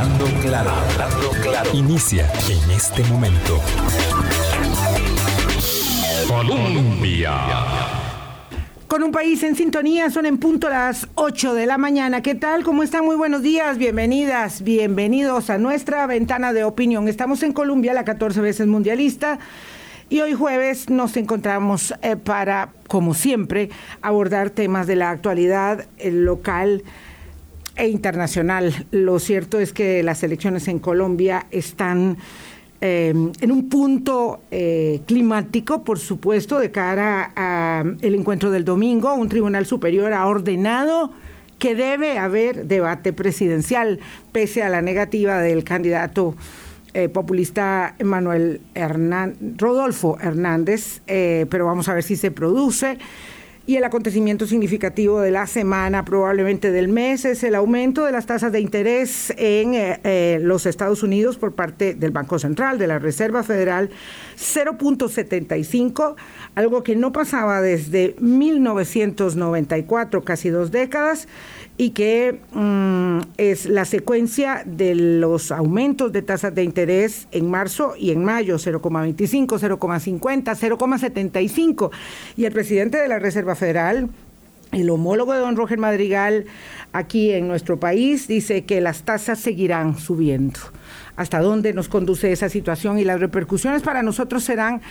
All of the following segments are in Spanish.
Hablando claro, hablando claro. Inicia en este momento. Colombia. Con un país en sintonía, son en punto las 8 de la mañana. ¿Qué tal? ¿Cómo están? Muy buenos días, bienvenidas, bienvenidos a nuestra ventana de opinión. Estamos en Colombia, la 14 veces mundialista. Y hoy jueves nos encontramos eh, para, como siempre, abordar temas de la actualidad eh, local e internacional. Lo cierto es que las elecciones en Colombia están eh, en un punto climático, por supuesto, de cara al encuentro del domingo. Un tribunal superior ha ordenado que debe haber debate presidencial, pese a la negativa del candidato eh, populista Manuel Rodolfo Hernández, eh, pero vamos a ver si se produce. Y el acontecimiento significativo de la semana, probablemente del mes, es el aumento de las tasas de interés en eh, los Estados Unidos por parte del Banco Central, de la Reserva Federal, 0.75, algo que no pasaba desde 1994, casi dos décadas y que mm, es la secuencia de los aumentos de tasas de interés en marzo y en mayo, 0,25, 0,50, 0,75. Y el presidente de la Reserva Federal, el homólogo de don Roger Madrigal aquí en nuestro país, dice que las tasas seguirán subiendo. ¿Hasta dónde nos conduce esa situación? Y las repercusiones para nosotros serán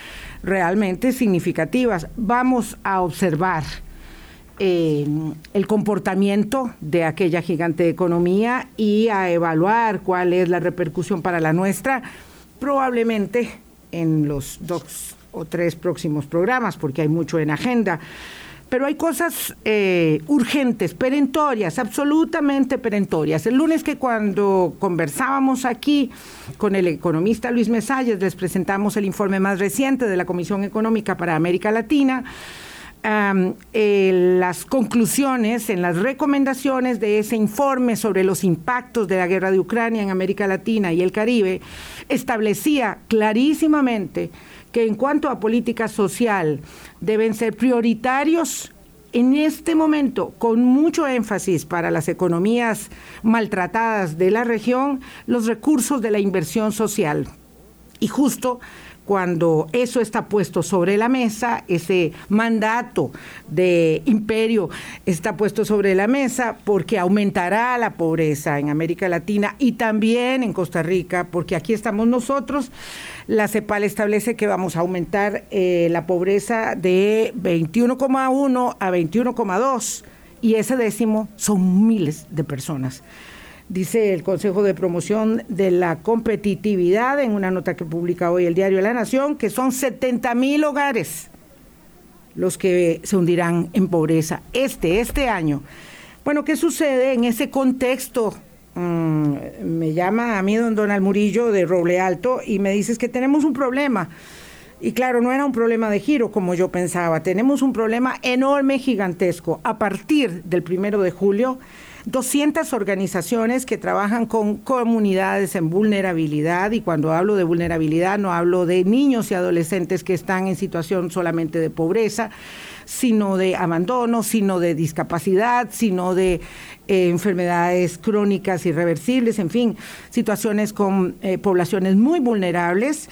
realmente significativas. Vamos a observar el comportamiento de aquella gigante economía y a evaluar cuál es la repercusión para la nuestra, probablemente en los dos o tres próximos programas, porque hay mucho en agenda. Pero hay cosas eh, urgentes, perentorias, absolutamente perentorias. El lunes que cuando conversábamos aquí con el economista Luis Mesalles, les presentamos el informe más reciente de la Comisión Económica para América Latina, eh, las conclusiones, en las recomendaciones de ese informe sobre los impactos de la guerra de Ucrania en América Latina y el Caribe, establecía clarísimamente que en cuanto a política social deben ser prioritarios en este momento, con mucho énfasis para las economías maltratadas de la región, los recursos de la inversión social. Y justo cuando eso está puesto sobre la mesa, ese mandato de imperio está puesto sobre la mesa porque aumentará la pobreza en América Latina y también en Costa Rica, porque aquí estamos nosotros. La CEPAL establece que vamos a aumentar eh, la pobreza de 21,1 a 21,2 y ese décimo son miles de personas dice el Consejo de Promoción de la Competitividad en una nota que publica hoy el diario La Nación, que son 70 mil hogares los que se hundirán en pobreza este, este año. Bueno, ¿qué sucede en ese contexto? Mm, me llama a mí don Donald Murillo de Roble Alto y me dice que tenemos un problema. Y claro, no era un problema de giro como yo pensaba, tenemos un problema enorme, gigantesco. A partir del primero de julio, 200 organizaciones que trabajan con comunidades en vulnerabilidad y cuando hablo de vulnerabilidad no hablo de niños y adolescentes que están en situación solamente de pobreza, sino de abandono, sino de discapacidad, sino de eh, enfermedades crónicas irreversibles, en fin, situaciones con eh, poblaciones muy vulnerables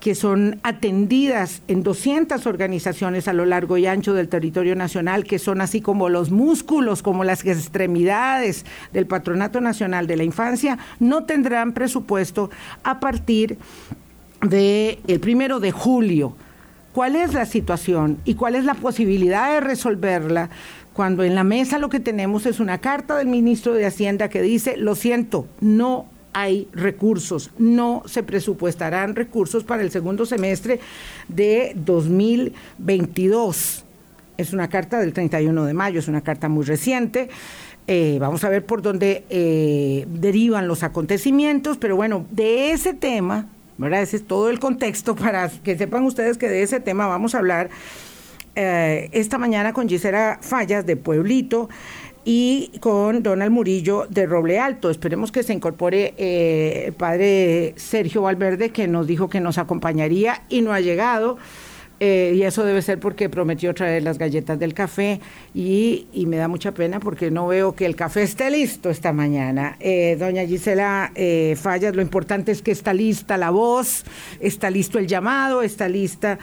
que son atendidas en 200 organizaciones a lo largo y ancho del territorio nacional, que son así como los músculos, como las extremidades del Patronato Nacional de la Infancia, no tendrán presupuesto a partir del el primero de julio. ¿Cuál es la situación y cuál es la posibilidad de resolverla? Cuando en la mesa lo que tenemos es una carta del ministro de Hacienda que dice, lo siento, no hay recursos, no se presupuestarán recursos para el segundo semestre de 2022. Es una carta del 31 de mayo, es una carta muy reciente. Eh, vamos a ver por dónde eh, derivan los acontecimientos, pero bueno, de ese tema, ¿verdad? Ese es todo el contexto para que sepan ustedes que de ese tema vamos a hablar eh, esta mañana con Gisela Fallas de Pueblito y con Donald Murillo de Roble Alto. Esperemos que se incorpore eh, el padre Sergio Valverde, que nos dijo que nos acompañaría y no ha llegado. Eh, y eso debe ser porque prometió traer las galletas del café y, me da mucha pena porque no veo que el café esté listo esta mañana. Eh, doña Gisela eh, Fallas, lo importante es que está lista la voz, está listo el llamado, está lista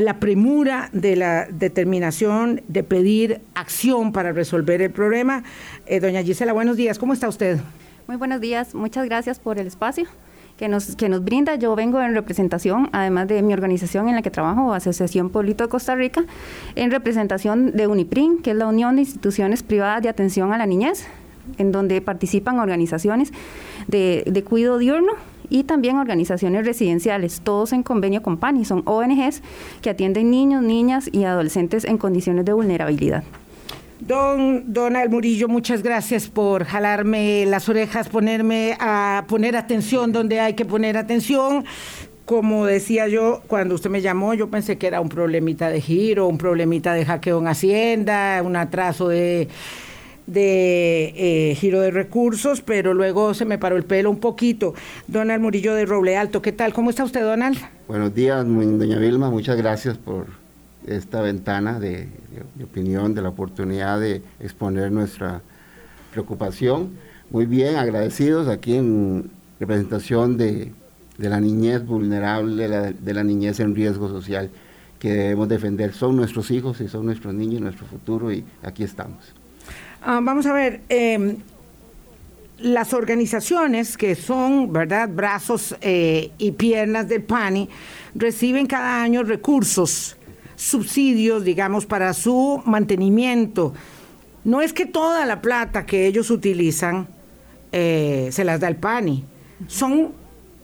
la premura de la determinación de pedir acción para resolver el problema. doña Gisela, buenos días, ¿cómo está usted? Muy buenos días, muchas gracias por el espacio que nos, que nos brinda. Yo vengo en representación, además de mi organización en la que trabajo, Asociación Pueblito de Costa Rica, en representación de UNIPRIN, que es la Unión de Instituciones Privadas de Atención a la Niñez, en donde participan organizaciones de, de cuidado diurno y también organizaciones residenciales, todos en convenio con PANI, son ONGs que atienden niños, niñas y adolescentes en condiciones de vulnerabilidad. Don Donald Murillo, muchas gracias por jalarme las orejas, ponerme a poner atención donde hay que poner atención. Como decía yo, cuando usted me llamó, yo pensé que era un problemita de giro, un problemita de hackeo en Hacienda, un atraso de, de eh, giro de recursos, pero luego se me paró el pelo un poquito. Donald Murillo de Roble Alto, ¿qué tal? ¿Cómo está usted, Donald? Buenos días, doña Vilma, muchas gracias por esta ventana de, opinión, de la oportunidad de exponer nuestra preocupación. Muy bien, agradecidos aquí en representación de, la niñez vulnerable, de la, niñez en riesgo social que debemos defender. Son nuestros hijos y son nuestros niños, nuestro futuro y aquí estamos. Ah, vamos a ver, em, las organizaciones que son, ¿verdad?, brazos eh, y piernas del PANI, reciben cada año recursos subsidios, digamos, para su mantenimiento. No es que toda la plata que ellos utilizan eh, se las da el PANI. Son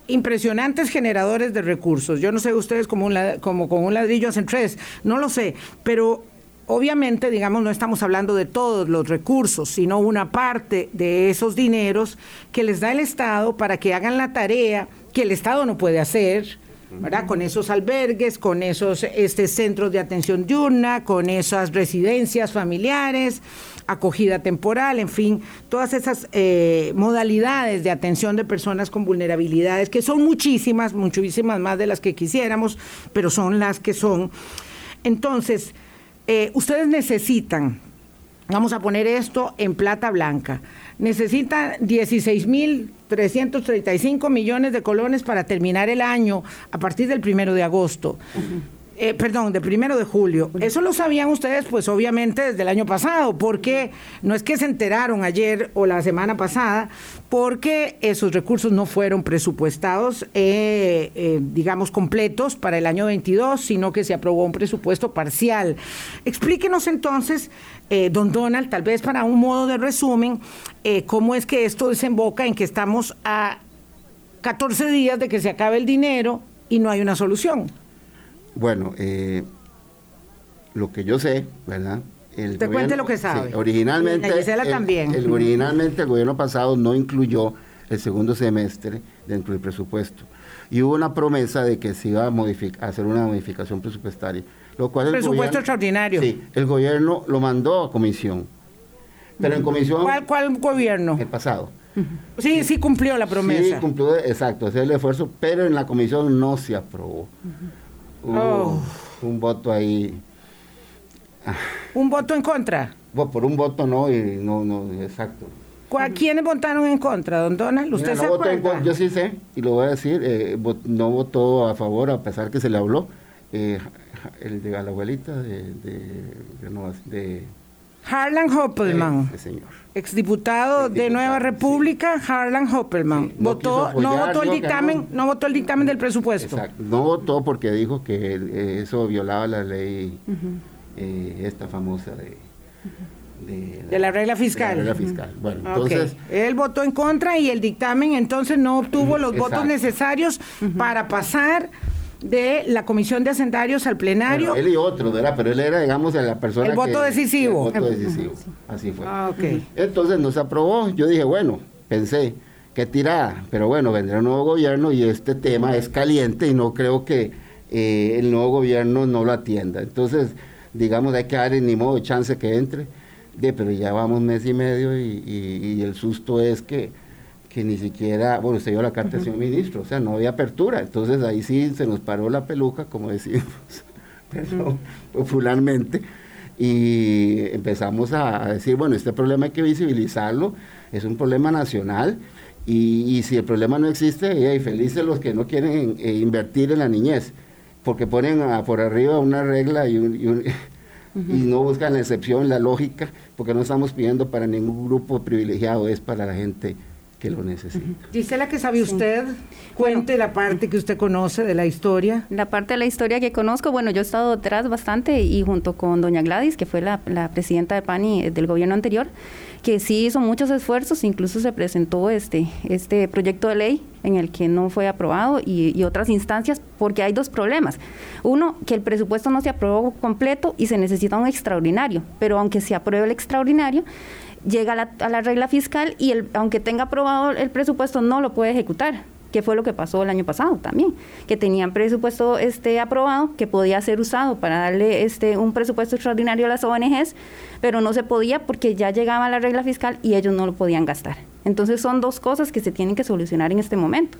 impresionantes generadores de recursos. Yo no sé ustedes como, como con un ladrillo hacen tres, no lo sé, pero obviamente, digamos, no estamos hablando de todos los recursos, sino una parte de esos dineros que les da el Estado para que hagan la tarea que el Estado no puede hacer, con esos albergues, con esos este, centros de atención diurna, con esas residencias familiares, acogida temporal, en fin, todas esas eh, modalidades de atención de personas con vulnerabilidades, que son muchísimas, muchísimas más de las que quisiéramos, pero son las que son. Entonces, eh, ustedes necesitan, vamos a poner esto en plata blanca, necesitan 16 mil 335 millones de colones para terminar el año a partir del primero de agosto. Eh, perdón, del primero de julio. Eso lo sabían ustedes, pues obviamente desde el año pasado, porque no es que se enteraron ayer o la semana pasada, porque esos recursos no fueron presupuestados, eh, eh, digamos, completos para el año 22, sino que se aprobó un presupuesto parcial. Explíquenos entonces, don Donald, tal vez para un modo de resumen, cómo es que esto desemboca en que estamos a 14 días de que se acabe el dinero y no hay una solución. Bueno, eh, lo que yo sé, ¿verdad? El Te cuente lo que sabe. originalmente, el, también. El, originalmente el gobierno pasado no incluyó el segundo semestre dentro del presupuesto. Y hubo una promesa de que se iba a, hacer una modificación presupuestaria. Lo cual el presupuesto extraordinario. Sí, el gobierno lo mandó a comisión. Pero en comisión... ¿Cuál, cuál gobierno? El pasado. Sí, sí cumplió la promesa. Sí, cumplió, exacto, hacer el esfuerzo, pero en la comisión no se aprobó. Oh. un voto ahí. ¿Un voto en contra? por un voto no, y no, no, exacto. ¿Quiénes votaron en contra, don Donald? ¿Usted se acuerda? yo sí sé, y lo voy a decir, eh, no votó a favor a pesar que se le habló. Eh, el de la abuelita de, de, Harlan Hoppelman. Señor. Exdiputado de Nueva República, Harlan Hoppelman. no votó, no votó el dictamen, no votó el dictamen del presupuesto. Exacto. No votó porque dijo que eh, eso violaba la ley eh, esta famosa de, de, la, regla fiscal. regla fiscal. Bueno, entonces. Él votó en contra y el dictamen entonces no obtuvo los votos necesarios para pasar de la Comisión de Hacendarios al plenario. él y otro, ¿verdad? Pero él era, digamos, la persona. El voto decisivo. El voto decisivo. Así fue. Ah, okay. Entonces nos aprobó. Yo dije, bueno, pensé, qué tirada. Pero bueno, vendrá un nuevo gobierno y este tema es caliente y no creo que eh, el nuevo gobierno no lo atienda. Entonces, digamos, hay que darle ni modo de chance que entre. De, pero ya vamos mes y medio y el susto es que que ni siquiera, bueno, se dio la carta del señor ministro, o sea, no había apertura, entonces ahí sí se nos paró la peluca, como decimos, popularmente. Y empezamos a decir, bueno, este problema hay que visibilizarlo, es un problema nacional. Y, si el problema no existe, y felices los que no quieren eh, invertir en la niñez, porque ponen por arriba una regla y, y no buscan la excepción, la lógica, porque no estamos pidiendo para ningún grupo privilegiado, es para la gente que lo necesita. Gisela, ¿qué sabe usted? Cuente la parte que usted conoce de la historia. La parte de la historia que conozco, bueno, yo he estado detrás bastante y junto con doña Gladys, que fue la, presidenta de PANI eh, del gobierno anterior, que sí hizo muchos esfuerzos, incluso se presentó este, este proyecto de ley en el que no fue aprobado y, y, otras instancias, porque hay dos problemas. Uno, que el presupuesto no se aprobó completo y se necesita un extraordinario, pero aunque se apruebe el extraordinario, llega a la, regla fiscal y el, aunque tenga aprobado el presupuesto no lo puede ejecutar que fue lo que pasó el año pasado también, que tenían presupuesto este aprobado, que podía ser usado para darle este un presupuesto extraordinario a las ONGs, pero no se podía porque ya llegaba la regla fiscal y ellos no lo podían gastar. Entonces son dos cosas que se tienen que solucionar en este momento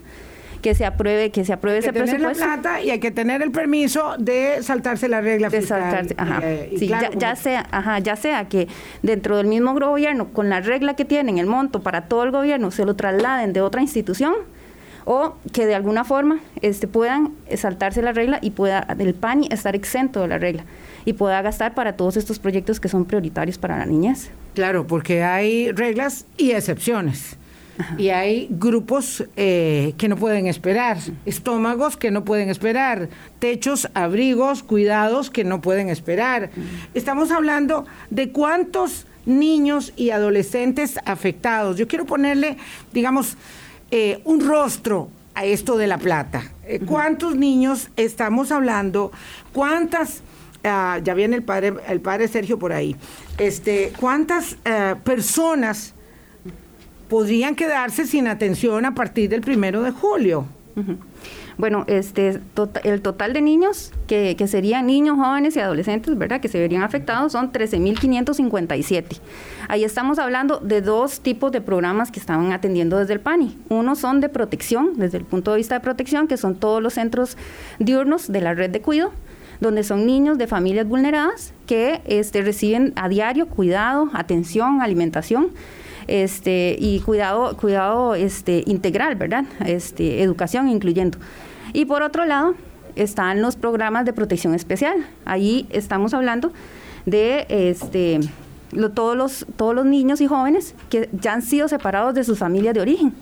que se apruebe, que se apruebe hay que ese tener presupuesto. La plata y hay que tener el permiso de saltarse la regla de Saltarse, ajá. Eh, sí, ya, sea, ajá, ya sea que dentro del mismo gobierno, con la regla que tienen, el monto para todo el gobierno, se lo trasladen de otra institución o que de alguna forma este, puedan saltarse la regla y pueda el PANI estar exento de la regla y pueda gastar para todos estos proyectos que son prioritarios para la niñez. Claro, porque hay reglas y excepciones. Y hay grupos eh, que no pueden esperar, estómagos que no pueden esperar, techos, abrigos, cuidados que no pueden esperar. Estamos hablando de cuántos niños y adolescentes afectados. Yo quiero ponerle, digamos, eh, un rostro a esto de la plata. Eh, ¿Cuántos niños estamos hablando? ¿Cuántas... Ah, ya viene el padre, el padre Sergio por ahí. Este, ¿Cuántas personas podrían quedarse sin atención a partir del primero de julio. Bueno, este, tota, el total de niños, que, que, serían niños, jóvenes y adolescentes, ¿verdad?, que se verían afectados son 13.557. Ahí estamos hablando de dos tipos de programas que estaban atendiendo desde el PANI. Uno son de protección, desde el punto de vista de protección, que son todos los centros diurnos de la red de cuido donde son niños de familias vulneradas que este, reciben a diario cuidado, atención, alimentación este, y cuidado, cuidado este, integral, ¿verdad? Este, educación incluyendo. Y por otro lado, están los programas de protección especial. Ahí estamos hablando de este, todos, los, todos los niños y jóvenes que ya han sido separados de sus familias de origen.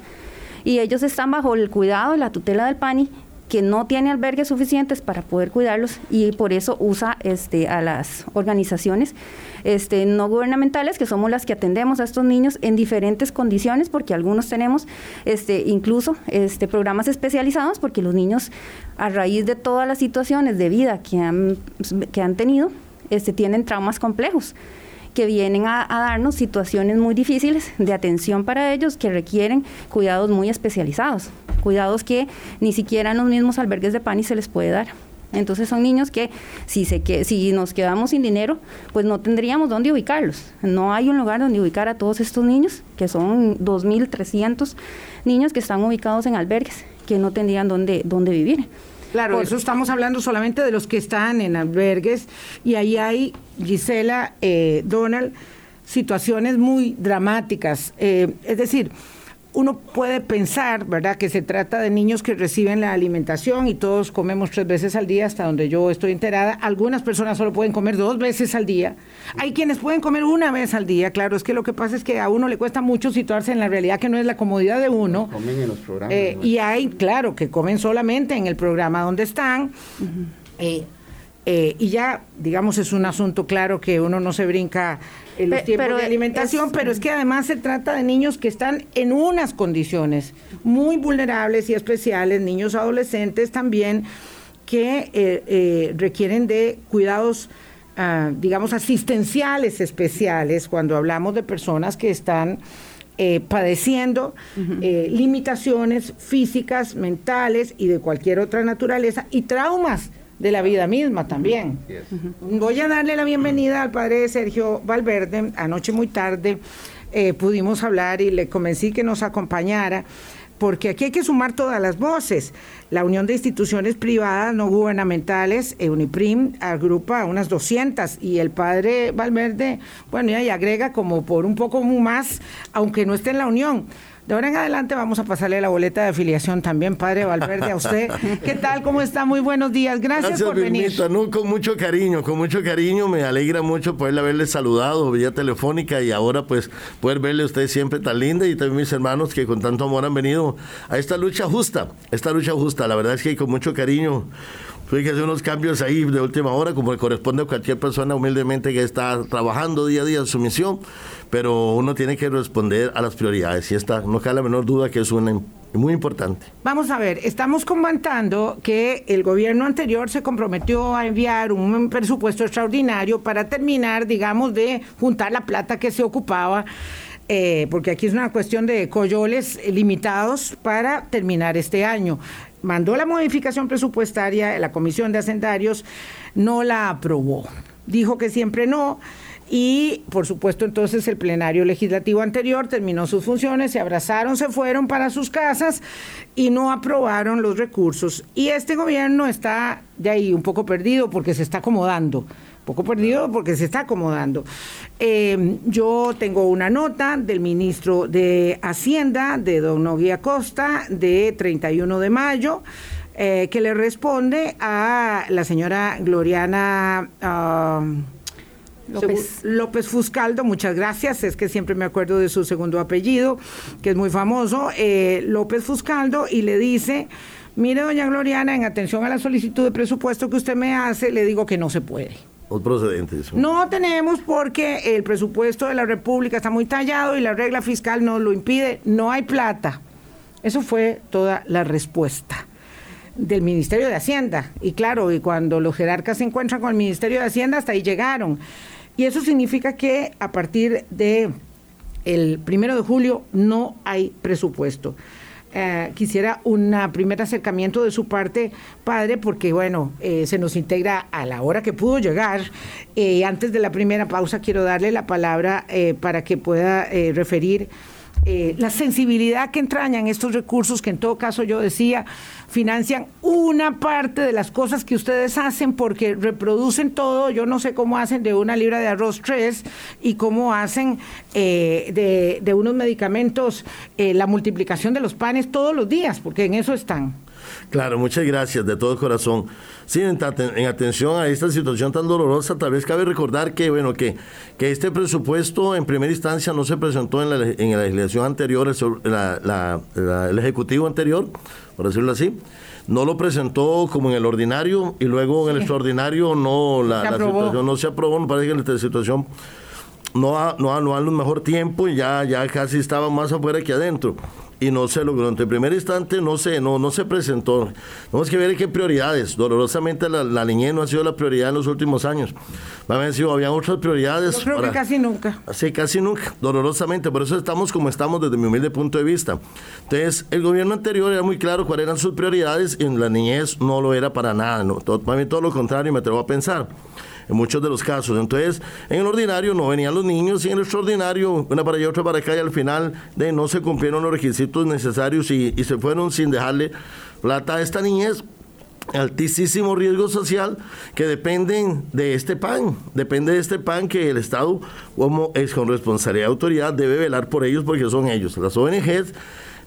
Y ellos están bajo el cuidado la tutela del PANI que no tiene albergues suficientes para poder cuidarlos y por eso usa este, a las organizaciones este, no gubernamentales, que somos las que atendemos a estos niños en diferentes condiciones, porque algunos tenemos este, incluso este, programas especializados, porque los niños, a raíz de todas las situaciones de vida que han, que han tenido, este, tienen traumas complejos que vienen a, darnos situaciones muy difíciles de atención para ellos que requieren cuidados muy especializados, cuidados que ni siquiera en los mismos albergues de PANI se les puede dar. Entonces son niños que si, se que si nos quedamos sin dinero, pues no tendríamos dónde ubicarlos. No hay un lugar donde ubicar a todos estos niños, que son 2.300 niños que están ubicados en albergues, que no tendrían dónde, dónde vivir. Claro, eso estamos hablando solamente de los que están en albergues y ahí hay, Gisela, eh, Donald, situaciones muy dramáticas. Eh, es decir, uno puede pensar, ¿verdad?, que se trata de niños que reciben la alimentación y todos comemos tres veces al día, hasta donde yo estoy enterada. Algunas personas solo pueden comer dos veces al día. Hay quienes pueden comer una vez al día. Claro, es que lo que pasa es que a uno le cuesta mucho situarse en la realidad que no es la comodidad de uno. Comen en los programas. Eh, y hay, claro, que comen solamente en el programa donde están. Eh, y ya, digamos, es un asunto claro que uno no se brinca en los tiempos de alimentación, pero es que además se trata de niños que están en unas condiciones muy vulnerables y especiales, niños adolescentes también, que eh, eh, requieren de cuidados, ah, digamos, asistenciales especiales cuando hablamos de personas que están padeciendo limitaciones físicas, mentales y de cualquier otra naturaleza y traumas de la vida misma también. Voy a darle la bienvenida al padre Sergio Valverde. Anoche muy tarde eh, pudimos hablar y le convencí que nos acompañara porque aquí hay que sumar todas las voces. La Unión de Instituciones Privadas No Gubernamentales, UNIPRIM, agrupa unas 200 y el padre Valverde, bueno, ya y agrega como por un poco más, aunque no esté en la Unión. De ahora en adelante vamos a pasarle la boleta de afiliación también, padre Valverde, a usted. ¿Qué tal? ¿Cómo está? Muy buenos días. Gracias, por venir. No, con mucho cariño, con mucho cariño. Me alegra mucho poderle haberle saludado vía telefónica y ahora pues poder verle a usted siempre tan linda y también mis hermanos que con tanto amor han venido a esta lucha justa, esta lucha justa. La verdad es que con mucho cariño Tuve que hacer unos cambios ahí de última hora, como le corresponde a cualquier persona humildemente que está trabajando día a día en su misión, pero uno tiene que responder a las prioridades y esta no cabe la menor duda que es una muy importante. Vamos a ver, estamos comentando que el gobierno anterior se comprometió a enviar un presupuesto extraordinario para terminar, digamos, de juntar la plata que se ocupaba. Eh, porque aquí es una cuestión de coyoles limitados para terminar este año mandó la modificación presupuestaria, la Comisión de Hacendarios no la aprobó. Dijo que siempre no. Y, por supuesto, entonces el plenario legislativo anterior terminó sus funciones, se abrazaron, se fueron para sus casas y no aprobaron los recursos. Y este gobierno está de ahí un poco perdido porque se está acomodando poco perdido porque se está acomodando. Eh, yo tengo una nota del ministro de Hacienda, de don Nogui Acosta, de 31 de mayo. Eh, que le responde a la señora Gloriana ah, López. López. Fuscaldo, muchas gracias, es que siempre me acuerdo de su segundo apellido, que es muy famoso, eh, López Fuscaldo, y le dice, mire doña Gloriana, en atención a la solicitud de presupuesto que usted me hace, le digo que no se puede. No tenemos porque el presupuesto de la República está muy tallado y la regla fiscal nos lo impide, no hay plata. Eso fue toda la respuesta del Ministerio de Hacienda. Y claro, y cuando los jerarcas se encuentran con el Ministerio de Hacienda, hasta ahí llegaron. Y eso significa que a partir de el primero de julio no hay presupuesto. Eh, quisiera un primer acercamiento de su parte, padre, porque bueno, eh, se nos integra a la hora que pudo llegar. Eh, antes de la primera pausa, quiero darle la palabra para que pueda referir eh, la sensibilidad que entrañan estos recursos, que en todo caso yo decía, financian una parte de las cosas que ustedes hacen porque reproducen todo, yo no sé cómo hacen de una libra de arroz tres y cómo hacen eh, de, unos medicamentos eh, la multiplicación de los panes todos los días, porque en eso están. Claro, muchas gracias de todo corazón. Sí, en, atención a esta situación tan dolorosa, tal vez cabe recordar que, bueno, que, que este presupuesto en primera instancia no se presentó en la, en la legislación anterior, el Ejecutivo anterior, por decirlo así, no lo presentó como en el ordinario y luego en el extraordinario no, la, situación no se aprobó, me parece que la situación no ha, no ha, no ha un mejor tiempo y ya, ya casi estaba más afuera que adentro y no se logró. En primer instante no se, no, no se presentó. Tenemos que ver qué prioridades. Dolorosamente la, la, niñez no ha sido la prioridad en los últimos años. Va a sido, había otras prioridades. Yo creo que casi nunca. Sí, casi nunca, dolorosamente. Por eso estamos como estamos desde mi humilde punto de vista. Entonces, el gobierno anterior era muy claro cuáles eran sus prioridades y en la niñez no lo era para nada. No, todo, todo lo contrario, me atrevo a pensar en muchos de los casos. Entonces, en el ordinario no venían los niños y en el extraordinario, una para allá, otra para acá, y al final de no se cumplieron los requisitos necesarios y, se fueron sin dejarle plata a esta niñez altísimo riesgo social que dependen de este pan, depende de este pan que el Estado como es con responsabilidad de autoridad debe velar por ellos porque son ellos. Las ONGs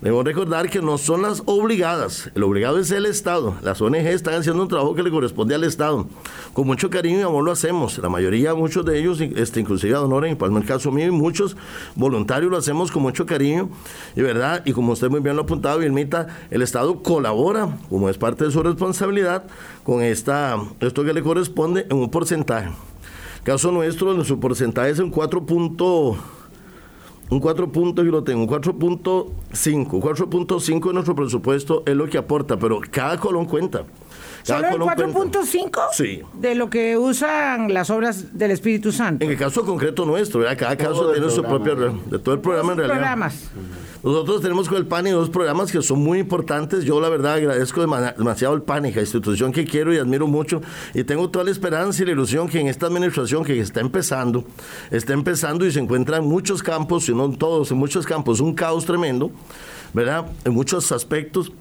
Debemos recordar que no son las obligadas, el obligado es el Estado. Las ONG están haciendo un trabajo que le corresponde al Estado. Con mucho cariño y amor lo hacemos. La mayoría, muchos de ellos, este, inclusive a en el caso mío y muchos voluntarios lo hacemos con mucho cariño. Y verdad, y como usted muy bien lo ha apuntado, Vilmita, el Estado colabora, como es parte de su responsabilidad, con esta, esto que le corresponde en un porcentaje. Caso nuestro, nuestro porcentaje es un 4 un 4 puntos y lo tengo, un 4.5. 4.5 de nuestro presupuesto es lo que aporta, pero cada colón cuenta. ¿Solo el 4.5? Sí. De lo que usan las obras del Espíritu Santo. En el caso concreto nuestro, cada caso tiene su propio. de todo el programa en realidad. programas. Nosotros tenemos con el PANI dos programas que son muy importantes. Yo, la verdad, agradezco demasiado el PANI, la institución que quiero y admiro mucho. Y tengo toda la esperanza y la ilusión que en esta administración que está empezando, está empezando y se encuentra en muchos campos, si no en todos, en muchos campos, un caos tremendo ¿verdad? En muchos aspectos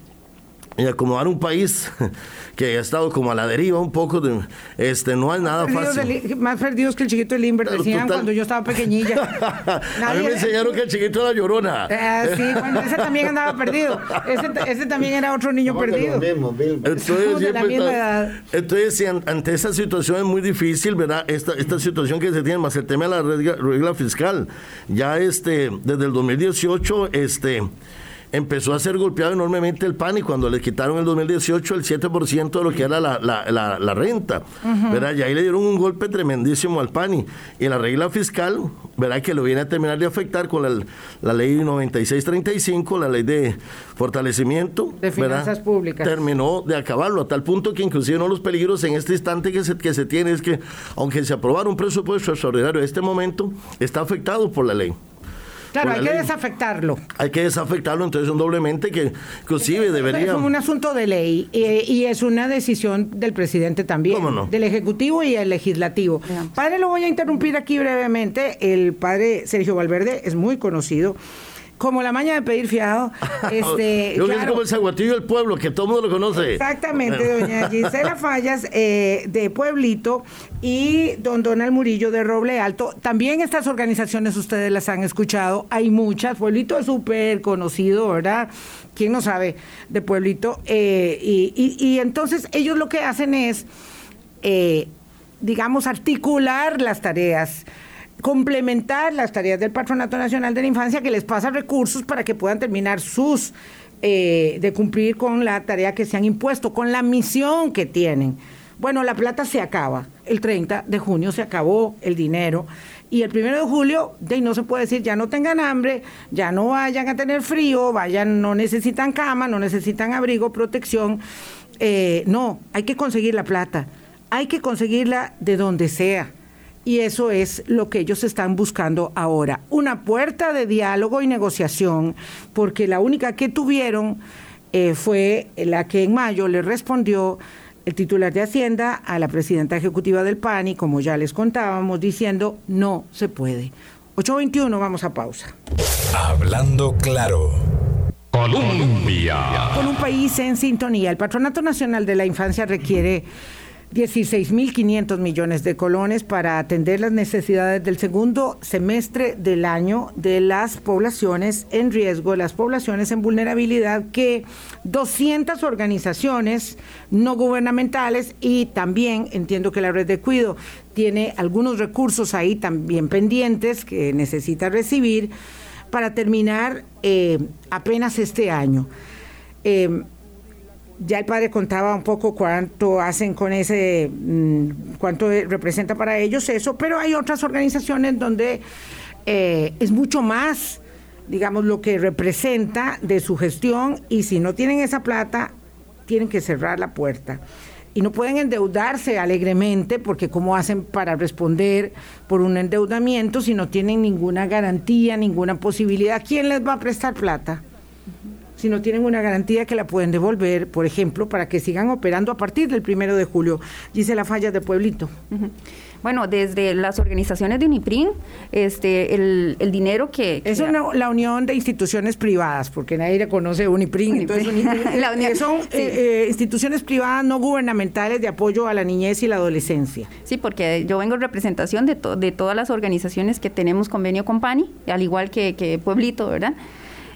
y acomodar un país que ha estado como a la deriva un poco, de, este, no es nada fácil. más perdidos que el chiquito de Limber, decían cuando yo estaba pequeñita. a mí me enseñaron que el chiquito era llorona. Eh, sí, bueno, ese también andaba perdido. Ese, ese también era otro niño perdido. entonces, entonces ante esta situación es muy difícil, ¿verdad? Esta, esta situación que se tiene, más el tema de la regla, regla fiscal. Ya este, desde el 2018, este empezó a ser golpeado enormemente el PAN y cuando le quitaron en el 2018 el 7% de lo que era la, la, la, renta, ¿verdad? Y ahí le dieron un golpe tremendísimo al PANI. Y la regla fiscal, ¿verdad? Que lo viene a terminar de afectar con la, la ley 9635, la ley de fortalecimiento de finanzas públicas. Terminó de acabarlo, a tal punto que inclusive uno de los peligros en este instante que se, que se tiene es que, aunque se aprobara un presupuesto extraordinario en este momento, está afectado por la ley. Claro, hay que desafectarlo. Hay que desafectarlo, entonces un doblemente que inclusive debería... Es un asunto de ley eh, y es una decisión del presidente también. ¿Cómo no? Del Ejecutivo y el Legislativo. Padre, lo voy a interrumpir aquí brevemente. El padre Sergio Valverde es muy conocido como la maña de pedir fiado. Este, Yo claro, como el zaguatillo del pueblo, que todo el mundo lo conoce. Exactamente, doña Gisela Fallas eh, de Pueblito y don Donald Murillo de Roble Alto. También estas organizaciones ustedes las han escuchado, hay muchas. Pueblito es súper conocido, ¿verdad? ¿Quién no sabe de Pueblito? Eh, y, entonces ellos lo que hacen es, eh, digamos, articular las tareas complementar las tareas del Patronato Nacional de la Infancia que les pasa recursos para que puedan terminar sus, eh, de cumplir con la tarea que se han impuesto, con la misión que tienen. Bueno, la plata se acaba. El 30 de junio se acabó el dinero. Y el primero de julio, de no se puede decir, ya no tengan hambre, ya no vayan a tener frío, vayan, no necesitan cama, no necesitan abrigo, protección. Eh, no, hay que conseguir la plata. Hay que conseguirla de donde sea y eso es lo que ellos están buscando ahora. Una puerta de diálogo y negociación, porque la única que tuvieron eh, fue la que en mayo le respondió el titular de Hacienda a la presidenta ejecutiva del PANI, como ya les contábamos, diciendo no se puede. 8.21, vamos a pausa. Hablando claro. Colombia. Con un país en sintonía, el Patronato Nacional de la Infancia requiere 16.500 millones de colones para atender las necesidades del segundo semestre del año de las poblaciones en riesgo, las poblaciones en vulnerabilidad que 200 organizaciones no gubernamentales y también entiendo que la red de cuido tiene algunos recursos ahí también pendientes que necesita recibir para terminar eh, apenas este año. Eh, ya el padre contaba un poco cuánto hacen con ese, mm, cuánto representa para ellos eso, pero hay otras organizaciones donde eh, es mucho más, digamos, lo que representa de su gestión y si no tienen esa plata, tienen que cerrar la puerta. Y no pueden endeudarse alegremente porque cómo hacen para responder por un endeudamiento si no tienen ninguna garantía, ninguna posibilidad. ¿Quién les va a prestar plata? si no tienen una garantía que la pueden devolver, por ejemplo, para que sigan operando a partir del primero de julio. Dice la falla de Pueblito. Bueno, desde las organizaciones de UNIPRIN, este, el, dinero que... Es la unión de instituciones privadas, porque nadie reconoce UNIPRIN. Entonces, eh, son eh, eh, instituciones privadas no gubernamentales de apoyo a la niñez y la adolescencia. Sí, porque yo vengo en representación de, de todas las organizaciones que tenemos convenio con PANI, al igual que, que Pueblito, ¿verdad?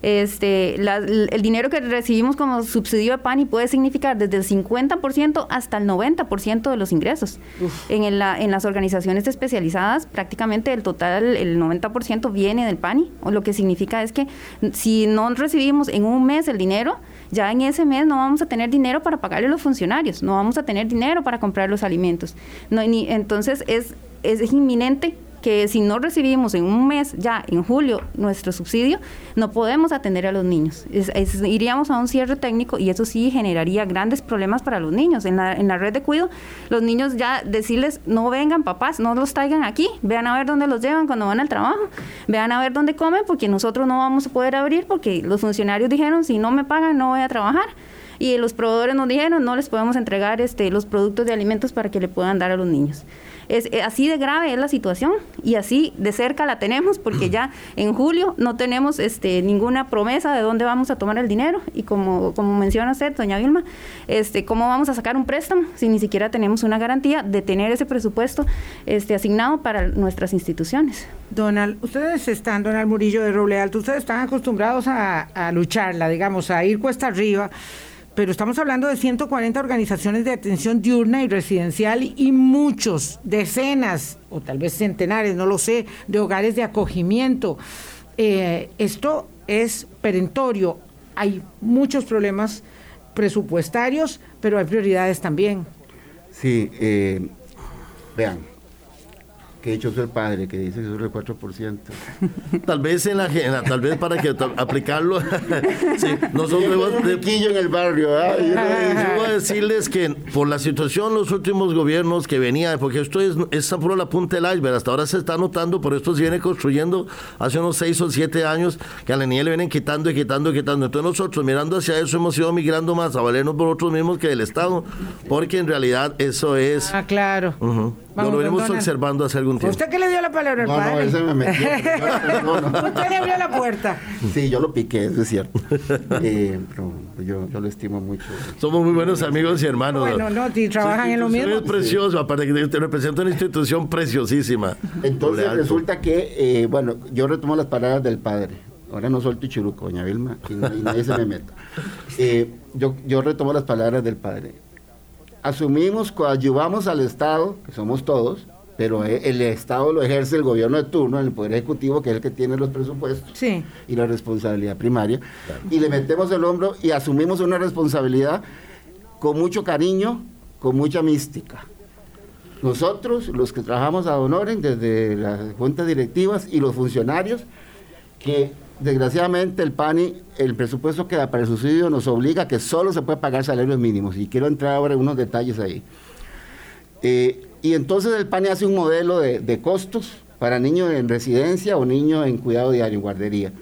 Este, el dinero que recibimos como subsidio de PANI puede significar desde el 50% hasta el 90% de los ingresos. En, en, las organizaciones especializadas, prácticamente el total, el 90% viene del PANI, o lo que significa es que si no recibimos en un mes el dinero, ya en ese mes no vamos a tener dinero para pagarle a los funcionarios, no vamos a tener dinero para comprar los alimentos. No, ni, entonces es, es inminente que si no recibimos en un mes, ya en julio, nuestro subsidio, no podemos atender a los niños. iríamos a un cierre técnico y eso sí generaría grandes problemas para los niños. En la, en la red de cuido, los niños ya decirles, no vengan papás, no los traigan aquí, vean a ver dónde los llevan cuando van al trabajo, vean a ver dónde comen, porque nosotros no vamos a poder abrir, porque los funcionarios dijeron, si no me pagan, no voy a trabajar y los proveedores nos dijeron no les podemos entregar este los productos de alimentos para que le puedan dar a los niños. Es, eh, así de grave es la situación y así de cerca la tenemos porque ya en julio no tenemos este, ninguna promesa de dónde vamos a tomar el dinero y como, como menciona usted, doña Vilma, este, cómo vamos a sacar un préstamo si ni siquiera tenemos una garantía de tener ese presupuesto este, asignado para nuestras instituciones. Donald, ustedes están, Donald Murillo de Roble Alto, ustedes están acostumbrados a, a lucharla, digamos, a ir cuesta arriba pero estamos hablando de 140 organizaciones de atención diurna y residencial y muchos, decenas o tal vez centenares, no lo sé, de hogares de acogimiento. Eh, esto es perentorio. Hay muchos problemas presupuestarios, pero hay prioridades también. Sí, eh, vean, que hecho el padre, que dice que es el 4%. Tal vez en la, tal vez para que aplicarlo, sí, nosotros en el barrio. Yo voy a decirles que por la situación, los últimos gobiernos que venían, porque esto es, esta fue la punta del iceberg, hasta ahora se está notando, pero esto se viene construyendo hace unos 6 o 7 años, que a la niña le vienen quitando y quitando y quitando. Entonces nosotros mirando hacia eso hemos ido migrando más a valernos por otros mismos que del Estado, porque en realidad eso es... Ah, claro. lo venimos observando hace algún ¿Usted qué le dio la palabra al no, padre? No, ese me metió. Usted le abrió la puerta. Sí, yo lo piqué, eso es cierto. Eh, pero yo, yo, lo estimo mucho. Somos muy buenos amigos y hermanos. Bueno, no, y trabajan en lo mismo. Es precioso, aparte que te representa una institución preciosísima. Entonces resulta que, eh, bueno, yo retomo las palabras del padre. Ahora no suelto churuco, doña Vilma, y, nadie se me meta. Eh, yo, yo retomo las palabras del padre. Asumimos, coadyuvamos al Estado, que somos todos, pero el Estado lo ejerce el gobierno de turno, el Poder Ejecutivo, que es el que tiene los presupuestos y la responsabilidad primaria, y le metemos el hombro y asumimos una responsabilidad con mucho cariño, con mucha mística. Nosotros, los que trabajamos a Honoren, desde las juntas directivas y los funcionarios, que desgraciadamente el PANI, el presupuesto que da para el subsidio nos obliga a que solo se puede pagar salarios mínimos, y quiero entrar ahora en unos detalles ahí. Eh, y entonces el PANI hace un modelo de, costos para niños en residencia o niños en cuidado diario, en guardería.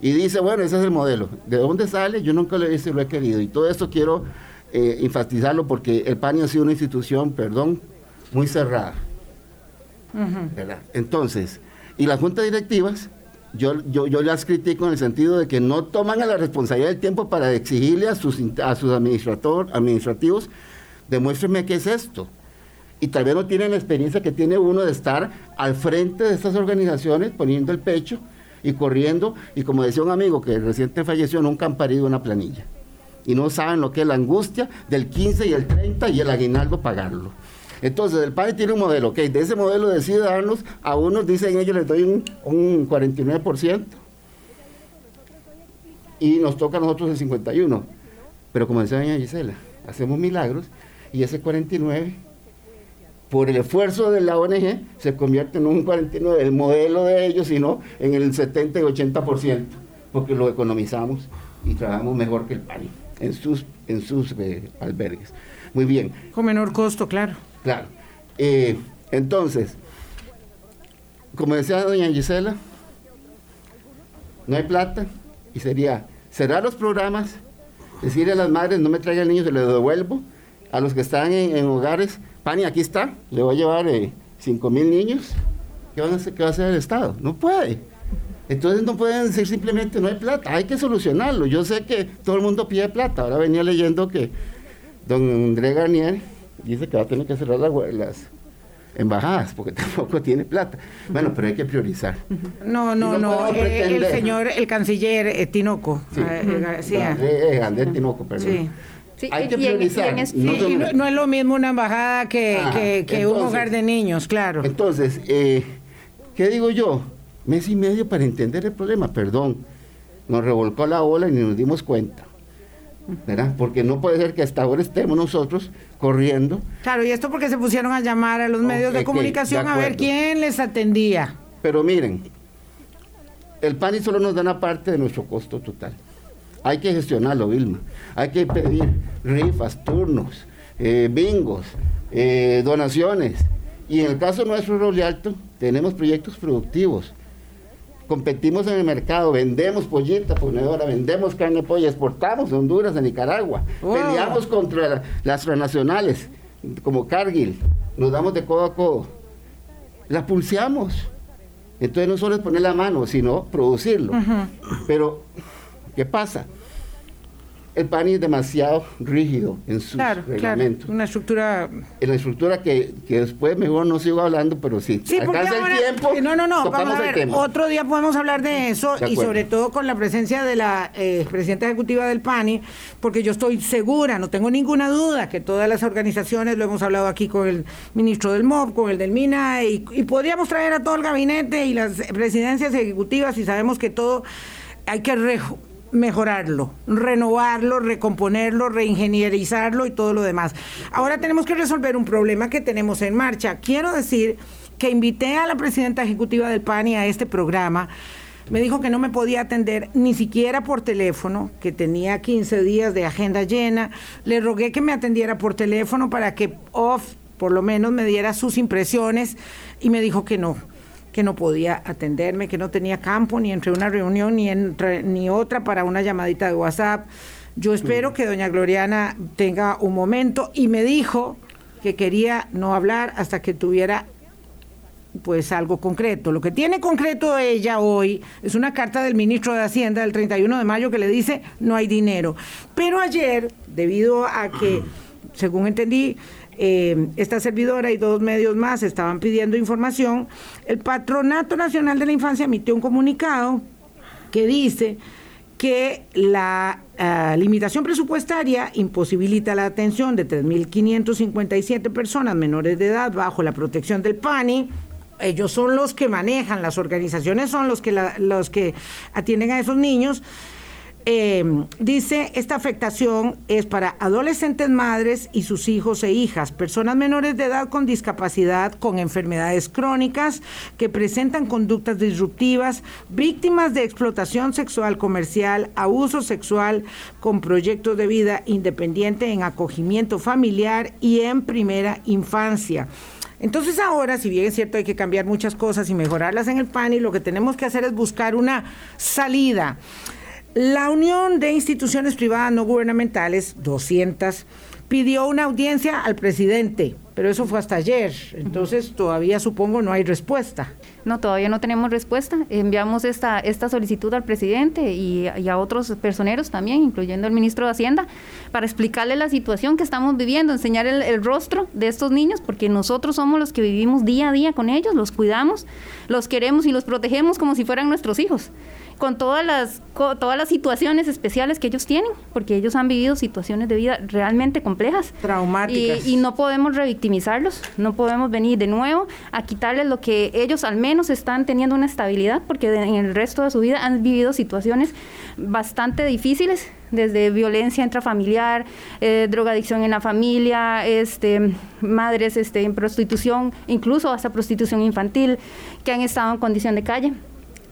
Y dice, bueno, ese es el modelo. ¿De dónde sale? Yo nunca lo he visto y lo he querido. Y todo esto quiero eh, enfatizarlo porque el PANI ha sido una institución, perdón, muy cerrada. Entonces, y las juntas directivas, yo, yo, yo, las critico en el sentido de que no toman a la responsabilidad del tiempo para exigirle a sus, a sus administrador, administrativos, demuéstrenme qué es esto y tal vez no tienen la experiencia que tiene uno de estar al frente de estas organizaciones poniendo el pecho y corriendo y como decía un amigo que reciente falleció nunca han parido una planilla y no saben lo que es la angustia del 15 y el 30 y el aguinaldo pagarlo. Entonces el PANI tiene un modelo, que de ese modelo decide darnos, a unos dicen ellos les doy un, un 49% y nos toca a nosotros el 51%. Pero como decía doña Gisela, hacemos milagros y ese 49% por el esfuerzo de la ONG, se convierte en un 49, el modelo de ellos, sino en el 70 y 80%, porque lo economizamos y trabajamos mejor que el PANI en sus, en sus eh, albergues. Muy bien. Con menor costo, claro. Claro. Eh, entonces, como decía doña Gisela, no hay plata y sería cerrar los programas, decirle a las madres, no me traigan niños, se los devuelvo, a los que están en hogares, Pani, aquí está, le voy a llevar eh, 5 mil niños. ¿Qué, van a hacer, ¿Qué va a hacer el Estado? No puede. Entonces no pueden decir simplemente no hay plata, hay que solucionarlo. Yo sé que todo el mundo pide plata. Ahora venía leyendo que don André Garnier dice que va a tener que cerrar las, embajadas porque tampoco tiene plata. Bueno, pero hay que priorizar. No, no, no. el, señor, el canciller eh, Tinoco. Sí. Eh, Andrés Tinoco, perdón. Sí hay que priorizar. no, es lo mismo una embajada que, un hogar de niños, claro. Entonces, eh, ¿qué digo yo? Mes y medio para entender el problema, perdón. Nos revolcó la ola y ni nos dimos cuenta. ¿verdad? Porque no puede ser que hasta ahora estemos nosotros corriendo. Claro, y esto porque se pusieron a llamar a los medios de comunicación a ver quién les atendía. Pero miren, el PANI solo nos da una parte de nuestro costo total. Hay que gestionarlo, Vilma. Hay que pedir rifas, turnos, eh, bingos, eh, donaciones. Y en el caso nuestro, Roble Alto, tenemos proyectos productivos. Competimos en el mercado, vendemos pollita ponedora, vendemos carne de pollo, exportamos de Honduras a Nicaragua, peleamos contra las transnacionales como Cargill, nos damos de codo a codo. la pulseamos. Entonces no solo es poner la mano, sino producirlo. Pero, ¿qué pasa? el PANI es demasiado rígido en su reglamento. una estructura... En la estructura que, después mejor no sigo hablando, pero sí. Sí, porque el tiempo. No, no, no, vamos a ver, otro día podemos hablar de eso y sobre todo con la presencia de la eh, presidenta ejecutiva del PANI, porque yo estoy segura, no tengo ninguna duda, que todas las organizaciones, lo hemos hablado aquí con el ministro del MOB, con el del MINA, y, y podríamos traer a todo el gabinete y las presidencias ejecutivas y sabemos que todo hay que mejorarlo, renovarlo, recomponerlo, reingenierizarlo y todo lo demás. Ahora tenemos que resolver un problema que tenemos en marcha. Quiero decir que invité a la presidenta ejecutiva del PANI a este programa. Me dijo que no me podía atender ni siquiera por teléfono, que tenía 15 días de agenda llena. Le rogué que me atendiera por teléfono para que off por lo menos me diera sus impresiones y me dijo que no que no podía atenderme, que no tenía campo ni entre una reunión ni entre ni otra para una llamadita de WhatsApp. Yo espero que doña Gloriana tenga un momento y me dijo que quería no hablar hasta que tuviera pues algo concreto. Lo que tiene concreto ella hoy es una carta del ministro de Hacienda del 31 de mayo que le dice no hay dinero. Pero ayer, debido a que, según entendí, eh, esta servidora y dos medios más estaban pidiendo información, el Patronato Nacional de la Infancia emitió un comunicado que dice que la ah, limitación presupuestaria imposibilita la atención de 3.557 personas menores de edad bajo la protección del PANI. Ellos son los que manejan, las organizaciones son los que, los que atienden a esos niños eh, dice, esta afectación es para adolescentes madres y sus hijos e hijas, personas menores de edad con discapacidad, con enfermedades crónicas, que presentan conductas disruptivas, víctimas de explotación sexual comercial, abuso sexual, con proyectos de vida independiente en acogimiento familiar y en primera infancia. Entonces ahora, si bien es cierto hay que cambiar muchas cosas y mejorarlas en el PAN y lo que tenemos que hacer es buscar una salida. La Unión de Instituciones Privadas No Gubernamentales, 200, pidió una audiencia al presidente, pero eso fue hasta ayer, entonces todavía supongo no hay respuesta. No, todavía no tenemos respuesta. Enviamos esta, esta solicitud al presidente y, a otros personeros también, incluyendo al ministro de Hacienda, para explicarle la situación que estamos viviendo, enseñar el, el rostro de estos niños, porque nosotros somos los que vivimos día a día con ellos, los cuidamos, los queremos y los protegemos como si fueran nuestros hijos con todas las, todas las situaciones especiales que ellos tienen, porque ellos han vivido situaciones de vida realmente complejas. Traumáticas. Y, no podemos revictimizarlos, no podemos venir de nuevo a quitarles lo que ellos al menos están teniendo una estabilidad, porque en el resto de su vida han vivido situaciones bastante difíciles, desde violencia intrafamiliar, eh, drogadicción en la familia, este, madres este, en prostitución, incluso hasta prostitución infantil, que han estado en condición de calle.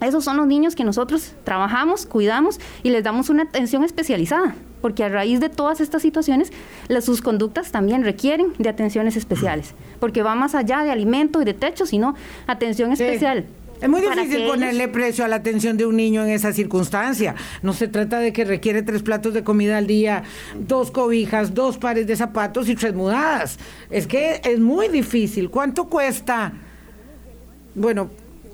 Esos son los niños que nosotros trabajamos, cuidamos y les damos una atención especializada, porque a raíz de todas estas situaciones, las, sus conductas también requieren de atenciones especiales, porque va más allá de alimento y de techo, sino atención especial. Es muy difícil ponerle precio a la atención de un niño en esa circunstancia. No se trata de que requiere tres platos de comida al día, dos cobijas, dos pares de zapatos y tres mudadas. Es que es muy difícil. ¿Cuánto cuesta? Bueno,